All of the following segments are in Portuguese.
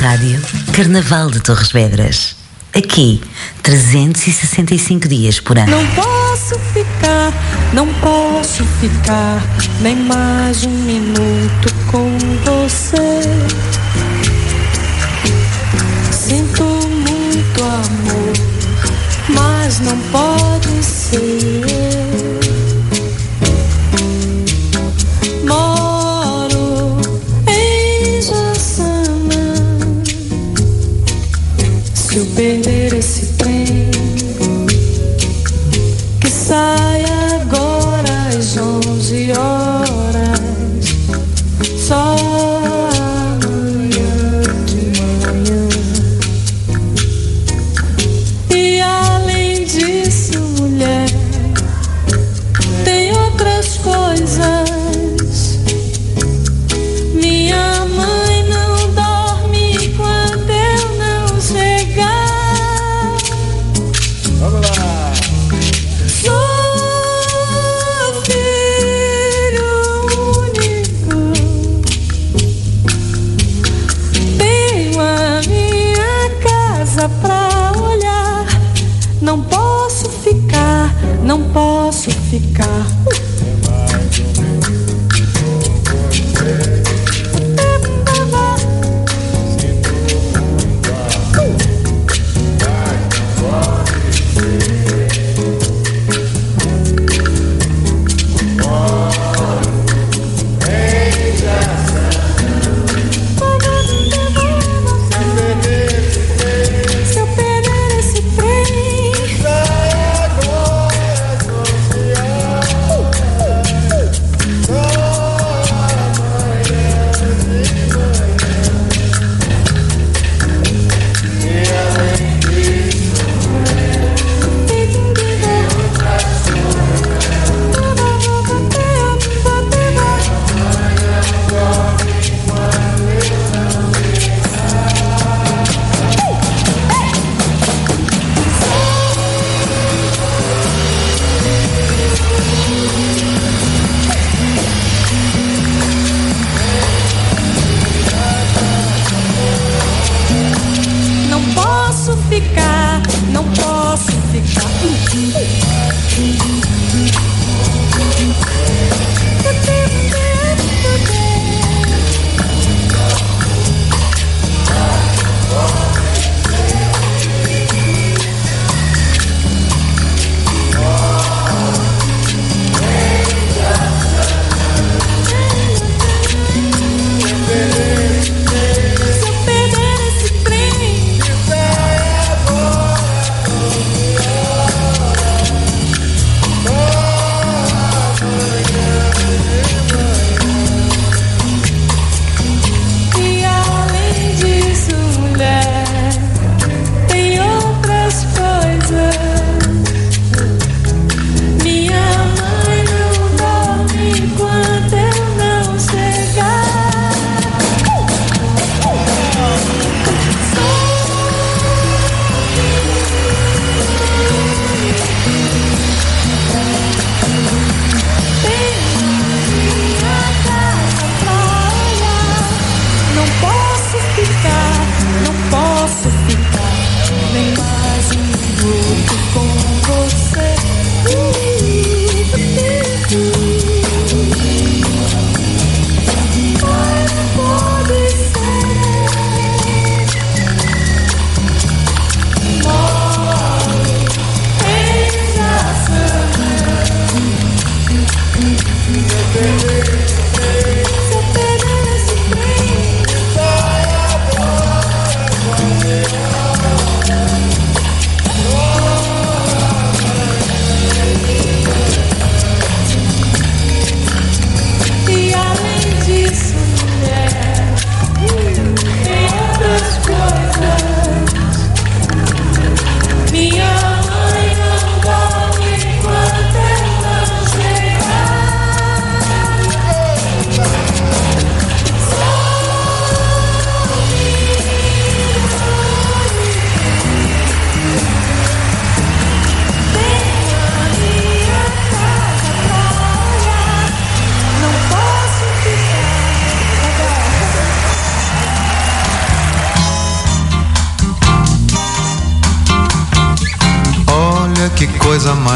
Rádio Carnaval de Torres Vedras. Aqui, 365 dias por ano. Não posso ficar, não posso ficar nem mais um minuto com você. Sinto muito amor, mas não pode ser.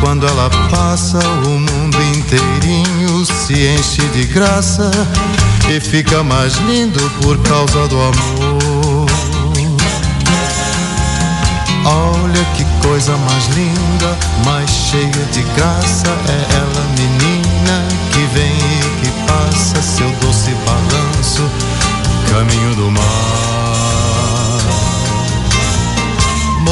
quando ela passa o mundo inteirinho se enche de graça e fica mais lindo por causa do amor. Olha que coisa mais linda, mais cheia de graça é ela, menina que vem e que passa seu doce balanço, caminho do mar.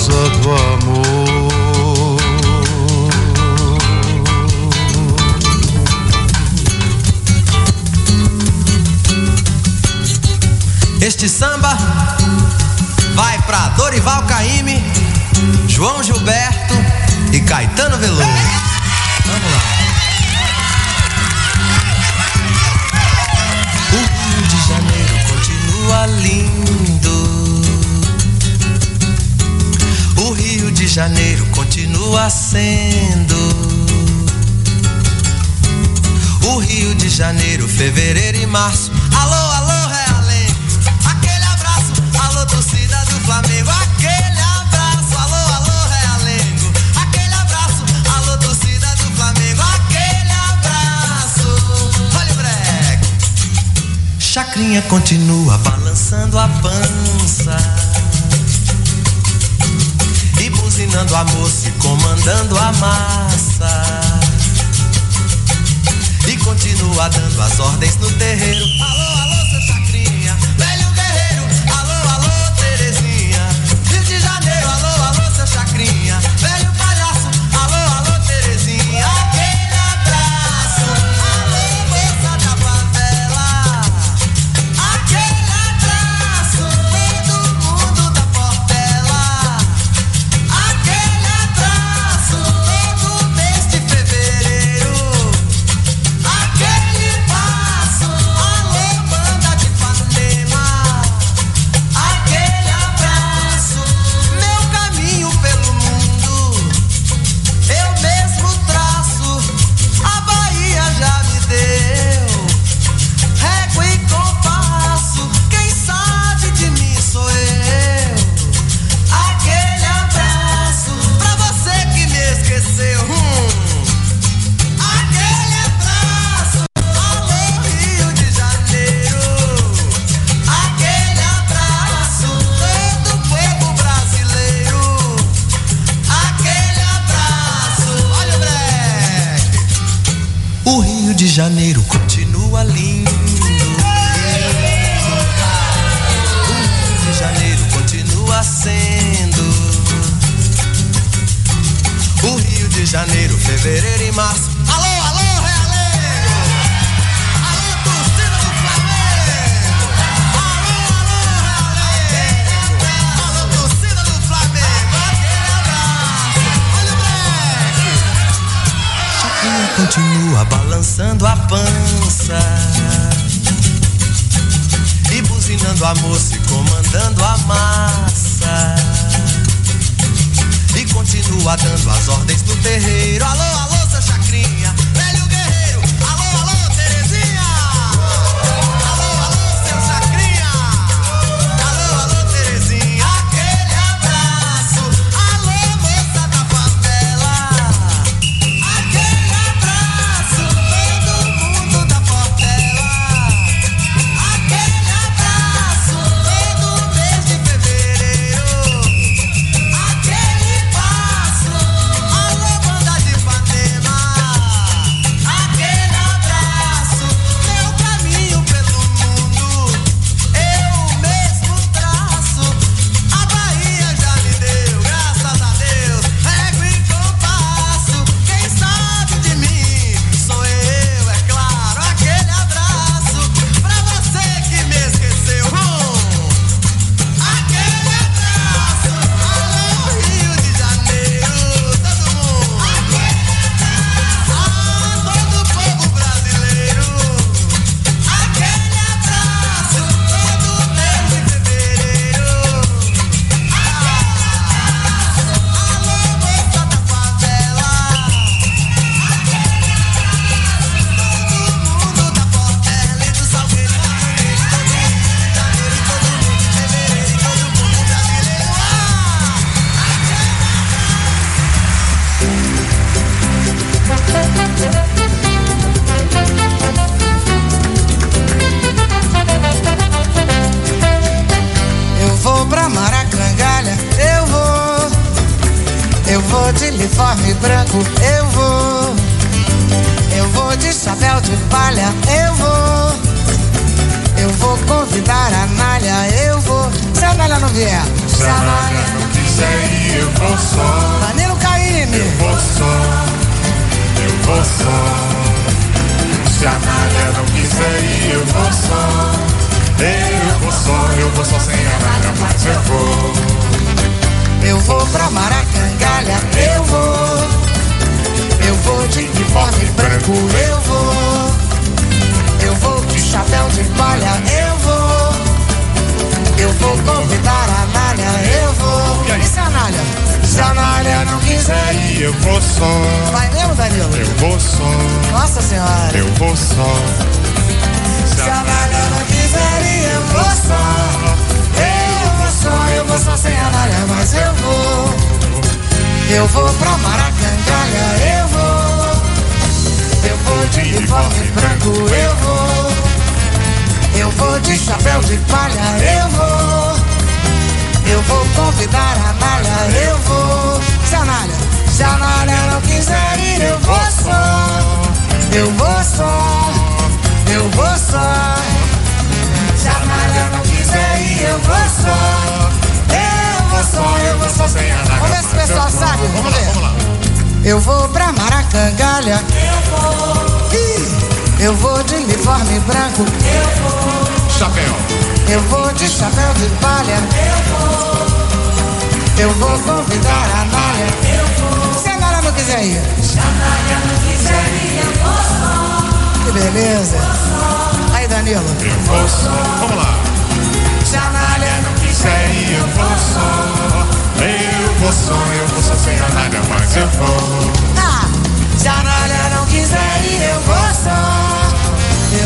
causa do amor. Este samba vai para Dorival Caime, João Gilberto e Caetano Veloso. Vamos lá. O Rio de Janeiro continua lindo Janeiro continua sendo o Rio de Janeiro, fevereiro e março. Alô, alô, Realengo. Aquele abraço, alô, torcida do Flamengo. Aquele abraço, alô, alô, Realengo. Aquele abraço, alô, torcida do Flamengo. Aquele abraço. Olha o breque. Chacrinha continua balançando a pança ensinando a moça e comandando a massa. E continua dando as ordens no terreiro. Palha, eu vou. Eu vou convidar a Nália, eu vou. Se a Nália não vier, se a Nália não quiser ir, eu vou só. Danilo Caíme, vou só, eu vou só. Se a Nália não quiser ir, eu vou só. Eu vou só, eu vou só sem a Nália, mas eu vou. eu vou pra Maracangalha, eu vou. Eu vou de uniforme branco, eu vou. Eu vou de chapéu de palha, eu vou. Eu vou convidar a Nália, eu vou. E se a Nália? Se a Nália não quiser ir, E eu vou só, vai mesmo, Danilo? eu vou só, Nossa Senhora. eu vou só. Se a Nália não quiser ir, eu vou só. Eu vou só, eu vou só sem a Nália, mas eu vou. Eu vou pra Maracangalha, eu de uniforme branco, eu vou. Eu vou de chapéu de palha, eu vou. Eu vou convidar a Nália, eu vou. Se a Nália, se a não quiser ir, eu vou só. Eu vou só, eu vou só. Se a Nália não quiser ir, eu vou só. Eu vou só, eu vou só. Vamos ver se o pessoal sabe, vamos ver. Eu vou pra Maracangalha. Eu vou. Eu vou de uniforme branco. Chapéu, Eu vou de chapéu de palha. Eu vou. Eu vou convidar a Nália. Eu vou. Se a Nália não quiser ir. Se a Nália não quiser ir, eu vou só. Que beleza. Aí, Danilo. eu vou só. Vamos lá. Se a Nália não quiser ir, eu vou só. Eu vou só, eu vou só sem a Nália, mas eu vou. Ah, se a Nália não quiser ir, eu vou só.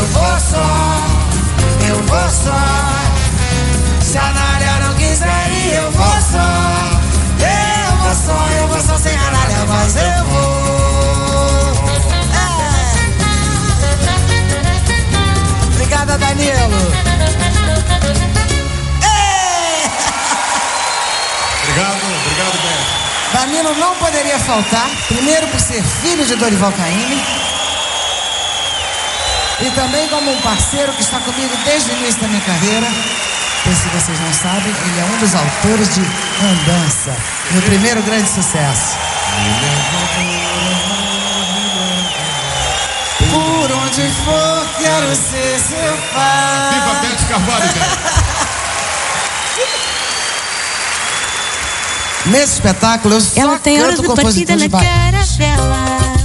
Eu vou só. Eu vou só. Se a Nália não quiser ir, eu vou só. Eu vou só, eu vou só sem a Nália, mas eu vou. É. Obrigada, Danilo. É. Obrigado, obrigado, Ben. Danilo não poderia faltar, primeiro por ser filho de Dorival Caymmi e também como um parceiro que está comigo desde o início da minha carreira. Pois se vocês não sabem, ele é um dos autores de Andança, meu primeiro grande sucesso. Por onde for, quero ser seu pai. Viva Bete Carvalho, cara. Nesse espetáculo eu só Ela tem horas de compositores na baixos. caravela.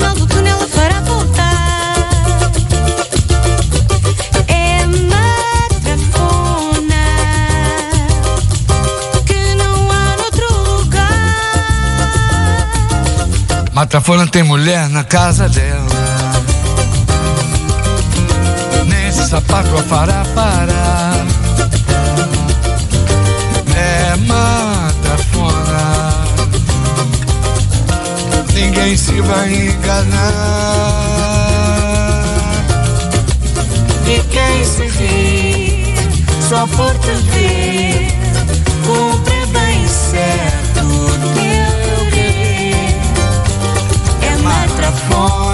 Final do túnel a fará voltar. É matrafona que não há noutro lugar. Matafona tem mulher na casa dela. Nesse sapato a fará parar. É matafona. Ninguém se vai enganar. E quem se ri só por te ver cumpre bem certo o teu querer. É matrafona que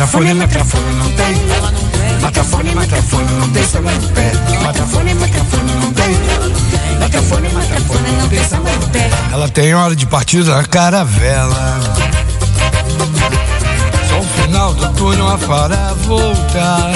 Matrafone, matrafone não tem. Matrafone, matrafone não tem samba no pé. Matrafone, matrafone não tem. Matrafone, matrafone não tem samba no pé. Ela tem hora de partida na caravela. Só o final do túnel a fará voltar.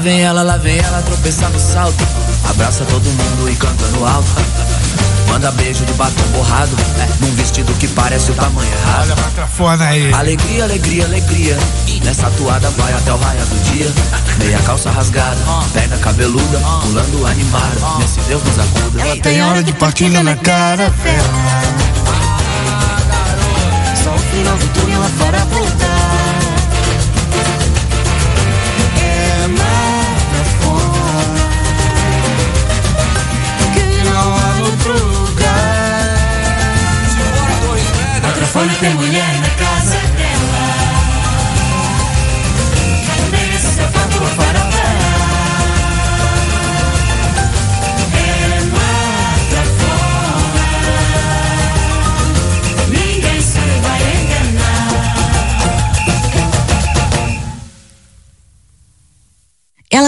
Vem ela, lá vem ela tropeçar no salto. Abraça todo mundo e canta no alto. Manda beijo de batom borrado. É, num vestido que parece o tamanho errado. Olha a matrafona aí. Alegria, alegria, alegria. Nessa toada vai até o raio do dia. Meia calça rasgada, perna cabeluda, pulando animada. Nesse Deus nos acuda. Ela Tem hora de partida na caravela. Só o final do túnel lá fora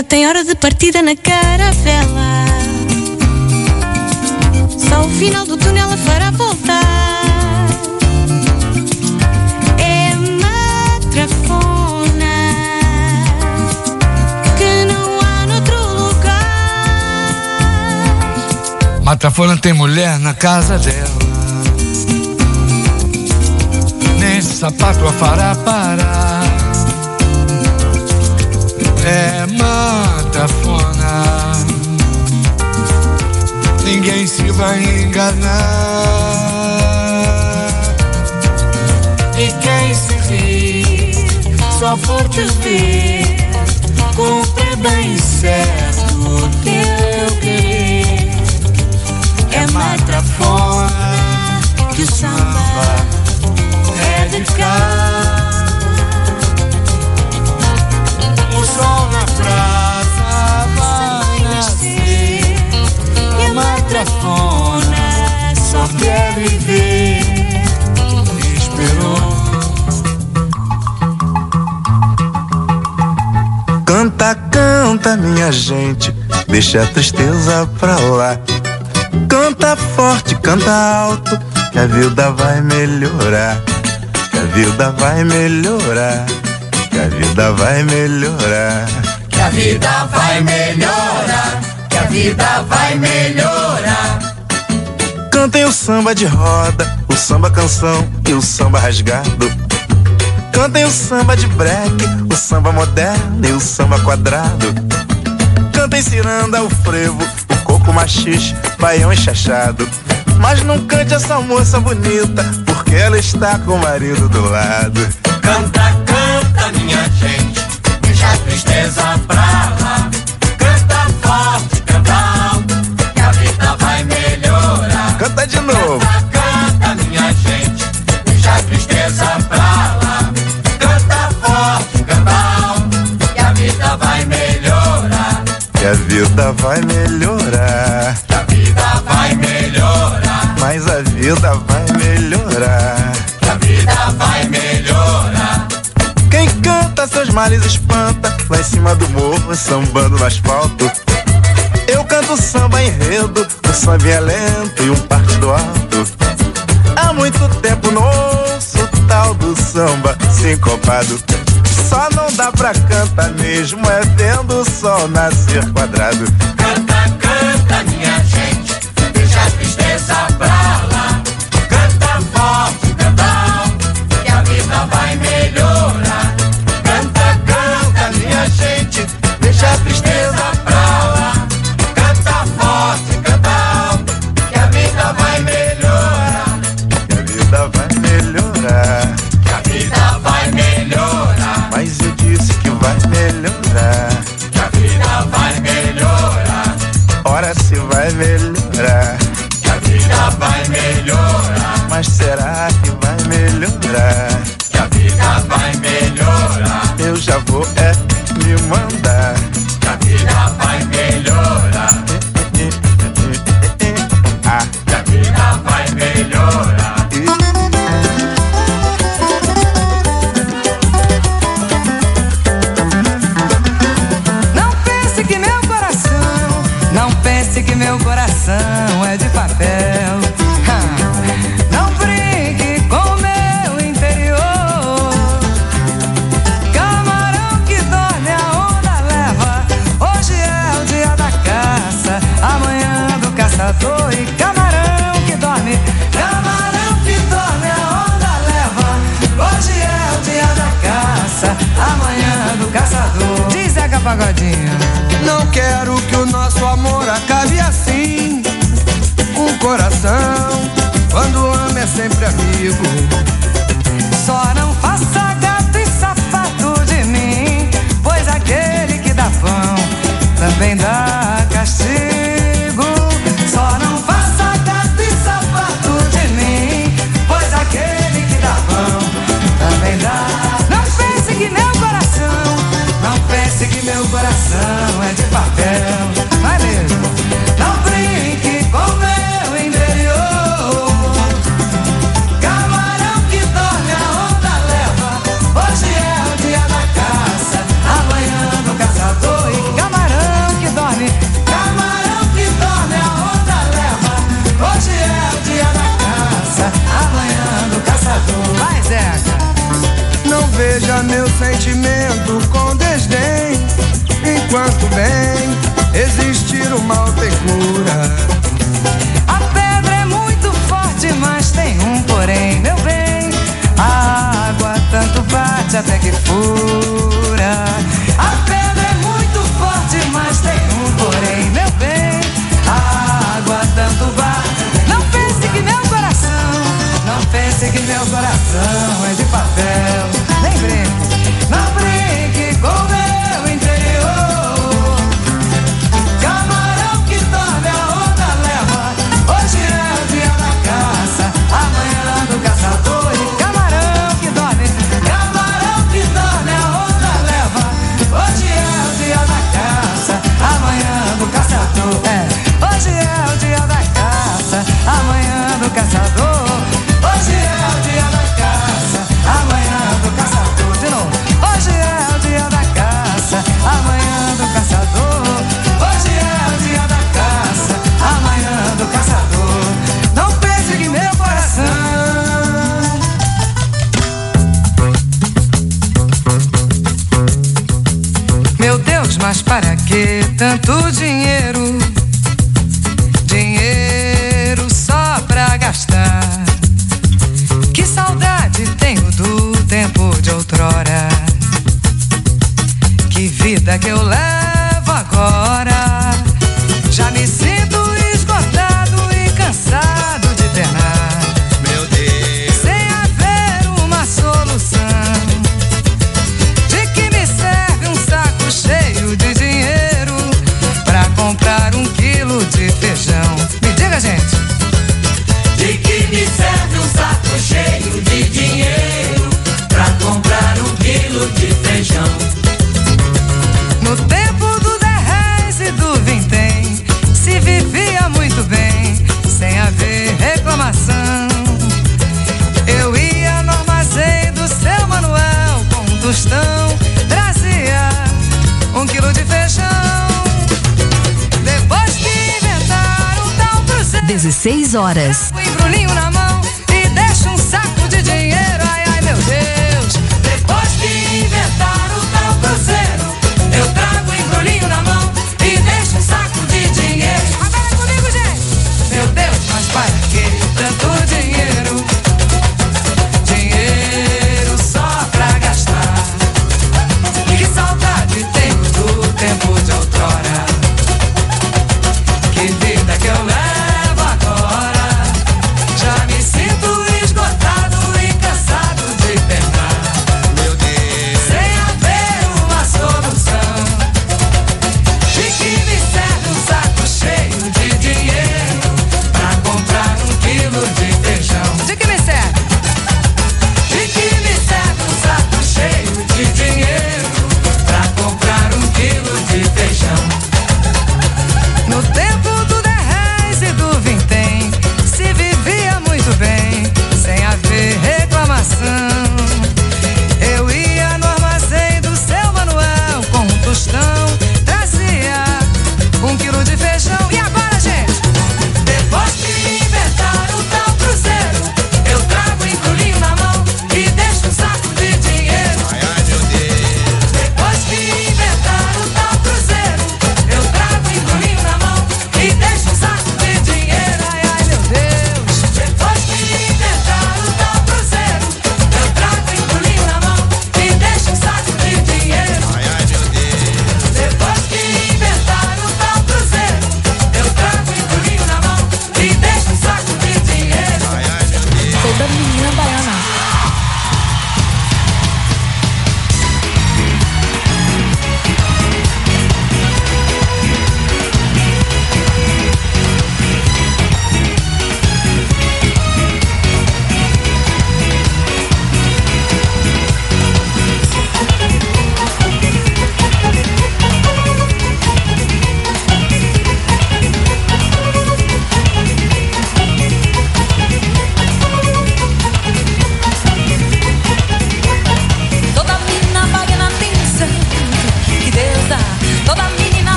Ela tem hora de partida na caravela. Só o final do túnel a fará voltar. É matrafona que não há noutro lugar. Matafona tem mulher na casa dela. Nesse sapato a fará parar. É matafona. Ninguém se vai enganar. E quem se ri só por te ver cumpre bem certo o teu querer. É matrafona que o samba é de cá. só quer viver. Esperou. Canta, canta, minha gente, deixa a tristeza pra lá. Canta forte, canta alto, que a vida vai melhorar. Que a vida vai melhorar. Que a vida vai melhorar. Que a vida vai melhorar. Que a vida vai melhorar Cantem o samba de roda, o samba canção e o samba rasgado. Cantem o samba de break, o samba moderno e o samba quadrado. Cantem ciranda, o frevo, o coco machixe, baião chachado. Mas não cante essa moça bonita, porque ela está com o marido do lado. Canta, canta, minha gente, deixa a tristeza pra vida vai melhorar. Que a vida vai melhorar. Mas a vida vai melhorar. Que a vida vai melhorar. Quem canta seus males espanta, lá em cima do morro, sambando no asfalto. Eu canto samba enredo, o samba é lento e um partido alto. Há muito tempo não ouço o tal do samba sincopado. Só não dá pra cantar mesmo, é vendo o sol nascer quadrado. Canta, canta, minha gente, tanto de barulhinho na mão e deixa um saco de dinheiro. Ai, ai, meu Deus. Depois que inventaram o tal cruzeiro, eu trago embrulhinho na mão e deixo um saco de dinheiro. Agora comigo, gente. Meu Deus, mas para que tanto dinheiro?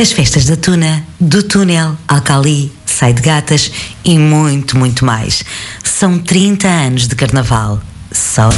As festas da Tuna, do Túnel, Alcali, Sai de Gatas e muito, muito mais. São 30 anos de carnaval. 三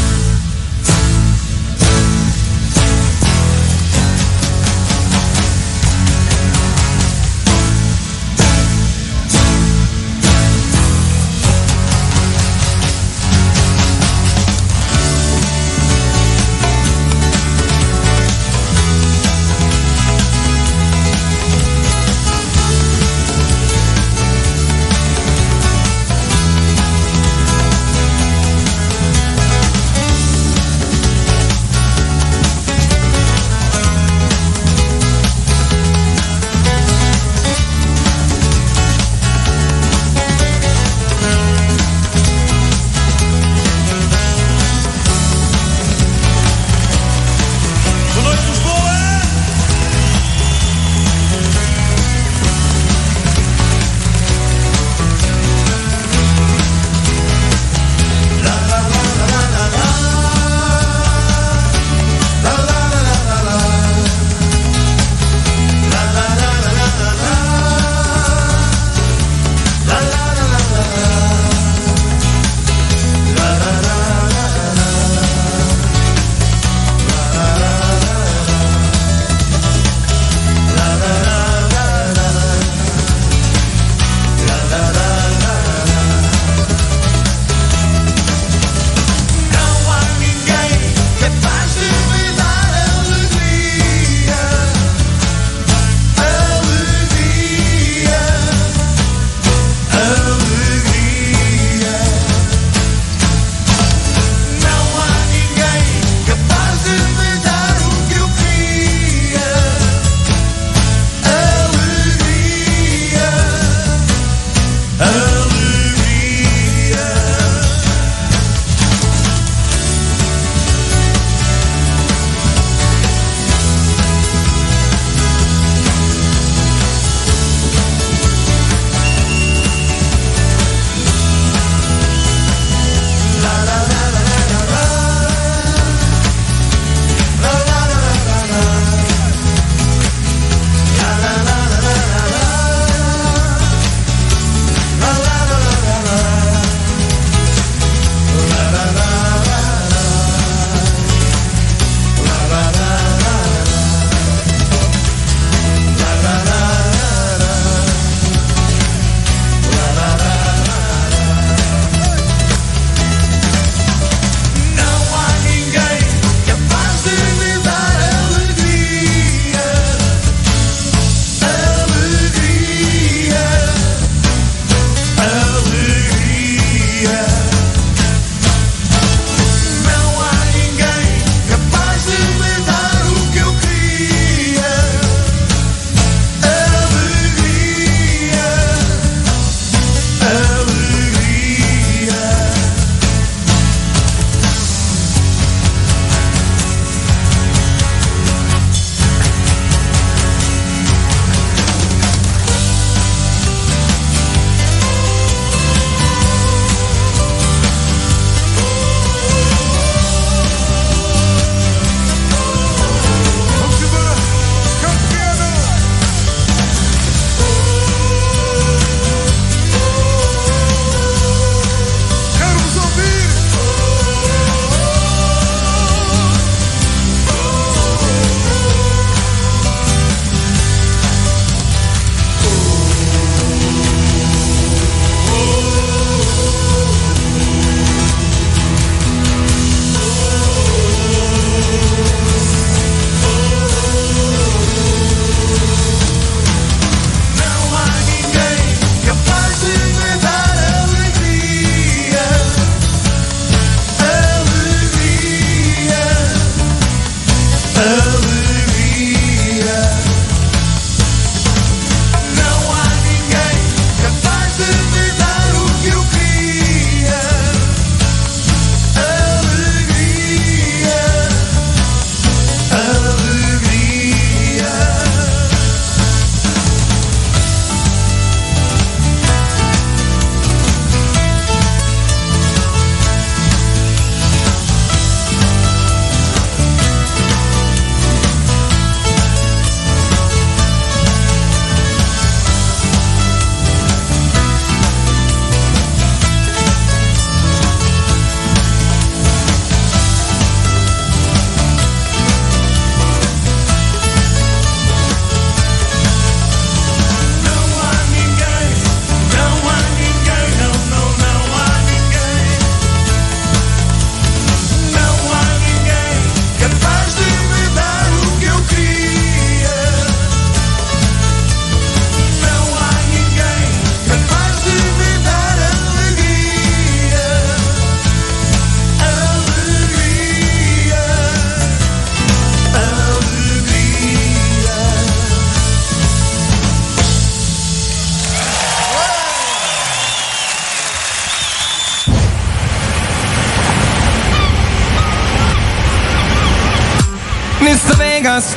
Mr. Vegas.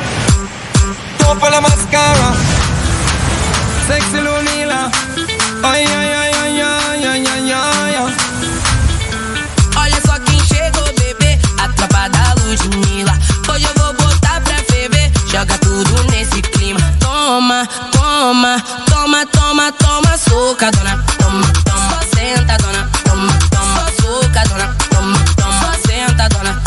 Topa la mascara. Sexy Lunila. Ai, ai, ai, ai, ai, ai, ai, ai Olha só quem chegou, bebê A tropa da Ludmilla Hoje eu vou botar pra ferver. Joga tudo nesse clima. Toma, toma, toma, toma, toma Soca, dona, toma, toma. Só senta, dona, toma, toma. Soca, dona, toma, toma. Senta, dona.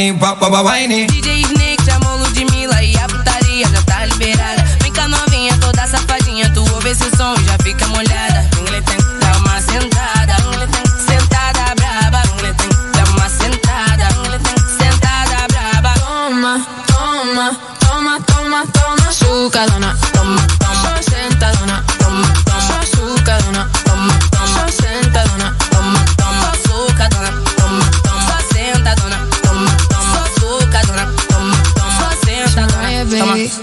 whiny, bop, whiny, whiny. DJ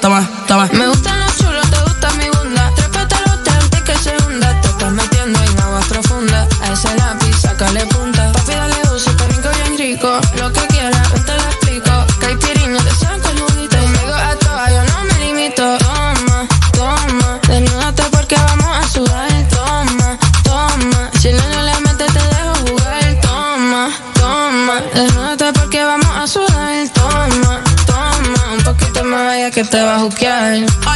toma, toma. Me te va a juzgar.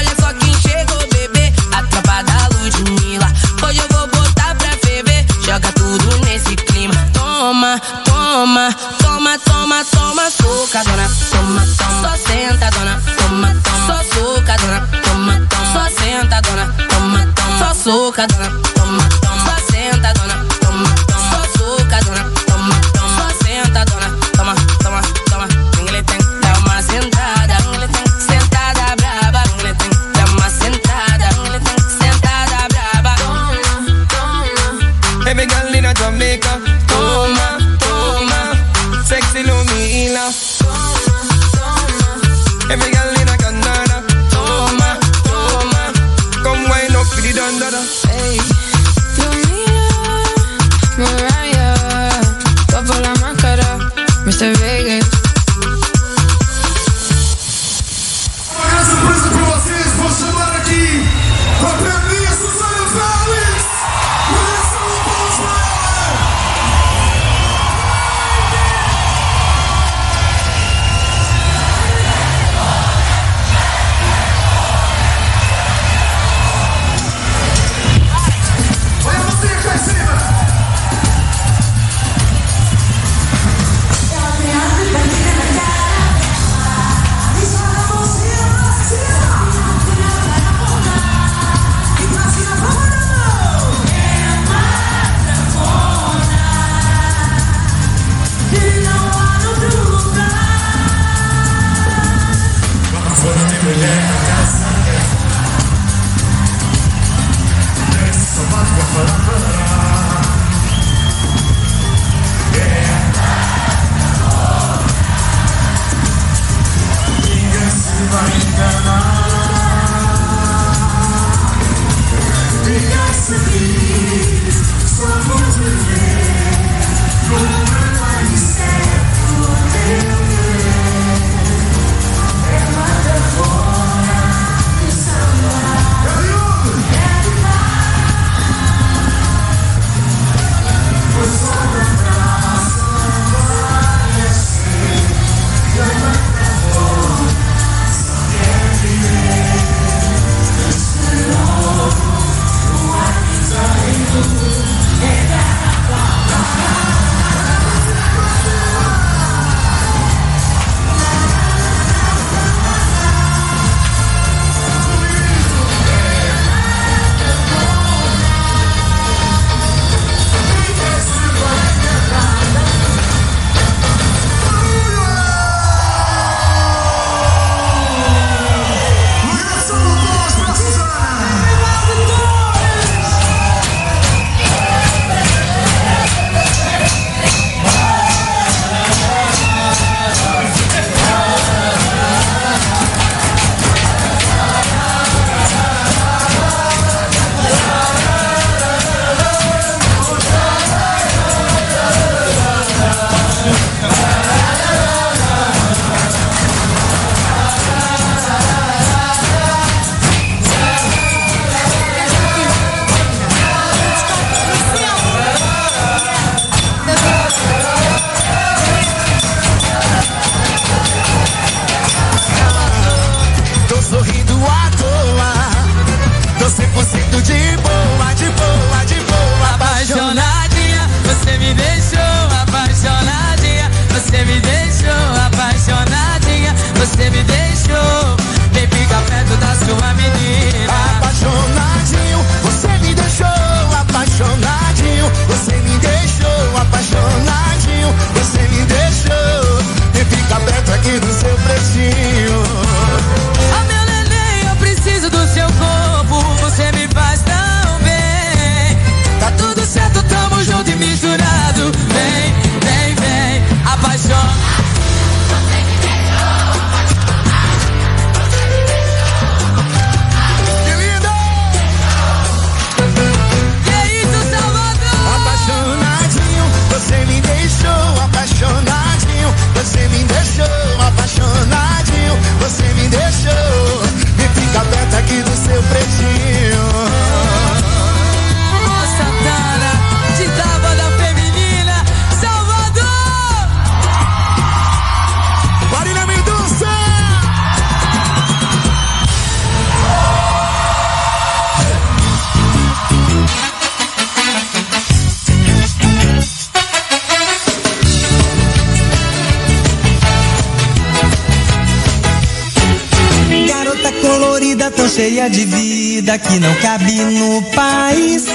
Que não cabe no país.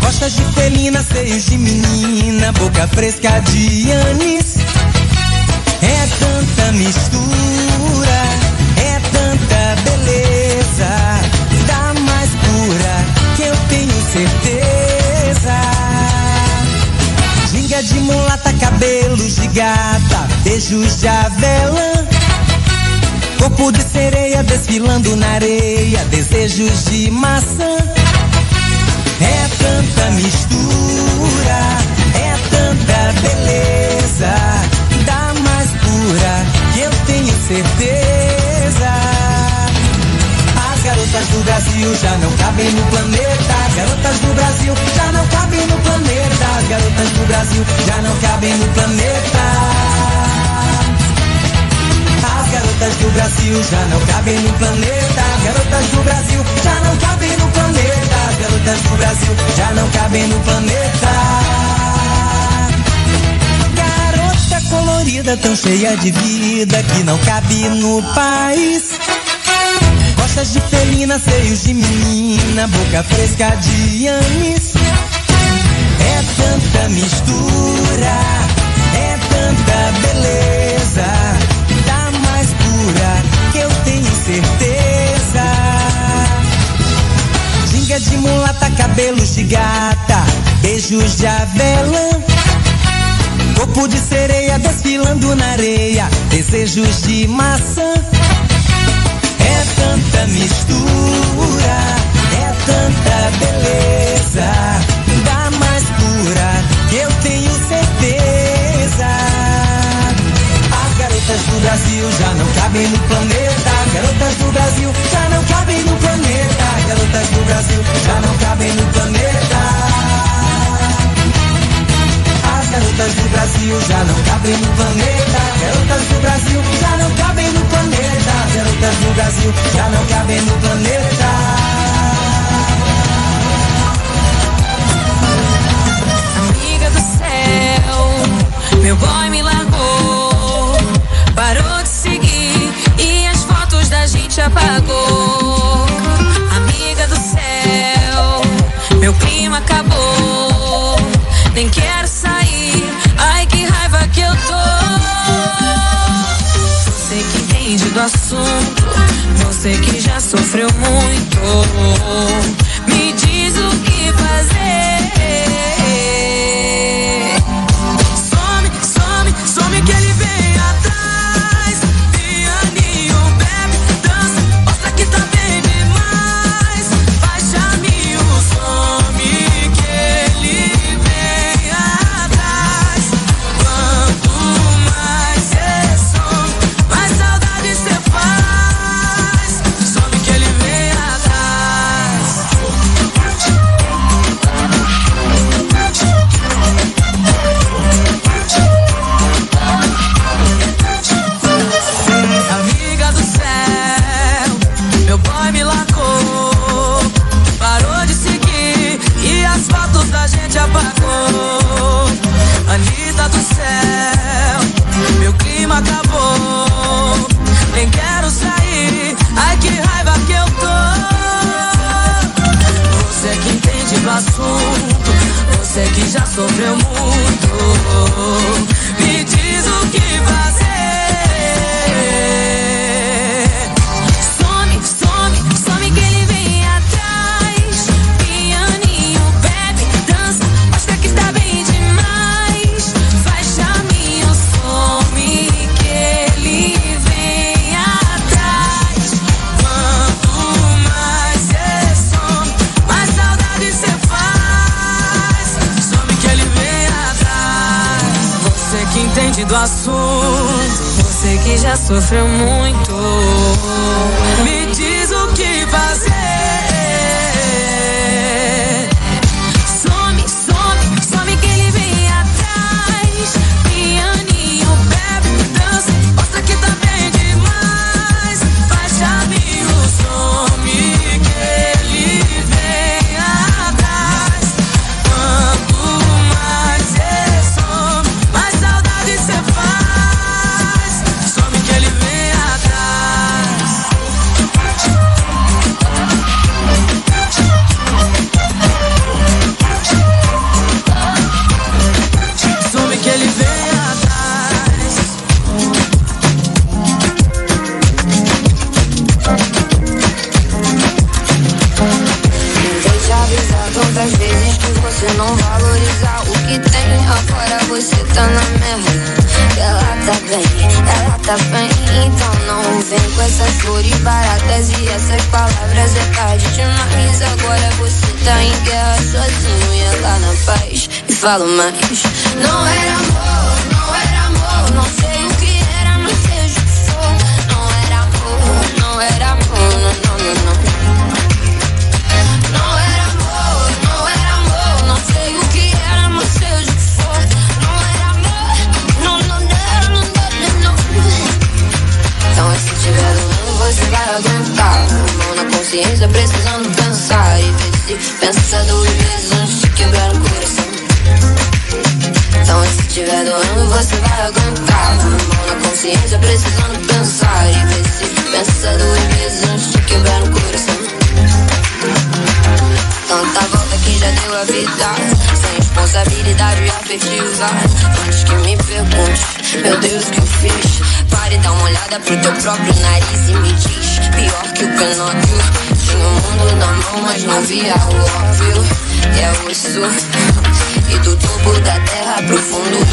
Costas de felina, seios de menina, boca fresca de anis. É tanta mistura, é tanta beleza, da mais pura que eu tenho certeza. Ginga de mulata, cabelos de gata, beijos de avelã. Corpo de sereia desfilando na areia, desejos de maçã. É tanta mistura, é tanta beleza, da mais pura que eu tenho certeza. As garotas do Brasil já não cabem no planeta. As garotas do Brasil já não cabem no planeta. As garotas do Brasil já não cabem no planeta. As garotas do Brasil já não cabem no planeta. As garotas do Brasil já não cabem no planeta. As garotas do Brasil já não cabem no planeta. Garota colorida, tão cheia de vida que não cabe no país. Costas de felina, seios de menina, boca fresca de anis. É tanta mistura, é tanta beleza, Ginga de mulata, cabelos de gata, beijos de avelã. Corpo de sereia desfilando na areia, desejos de maçã. É tanta mistura, é tanta beleza, da mais pura que eu tenho certeza. As garotas do Brasil já não cabem no planeta. As garotas do Brasil já não cabem no planeta. As garotas do Brasil já não cabem no planeta. As garotas do Brasil já não cabem no planeta. As garotas do Brasil já não cabem no planeta. As garotas do Brasil já não cabem no planeta. Amiga do céu, meu boy me largou, parou de seguir e as fotos da gente apagou. Meu clima acabou, nem quero sair, ai que raiva que eu tô. Você que entende do assunto, você que já sofreu muito, já sofreu muito. Me diz o que fazer. Sofreu muito. Não era amor, não era amor. Não sei o que era, não seja o que for. Não era amor, não era amor. Não, não, não. Não era amor, não era amor. Não sei o que era, não seja o que for. Não era amor, não, não, não, não, não, não. Então, se tiver doendo, você vai aguentar. Mão na consciência, precisando pensar. E ver se pensa duas vezes você vai aguentar. Na consciência, precisando pensar. E ver se pensa duas vezes antes de quebrar o coração. Tanta volta que já deu a vida Sem responsabilidade afetiva Antes que me pergunte Meu Deus, o que eu fiz? Pare e dá uma olhada pro teu próprio nariz E me diz Pior que o Pinóquio Tinha o mundo na mão, mas não via o óbvio É o osso E do topo da terra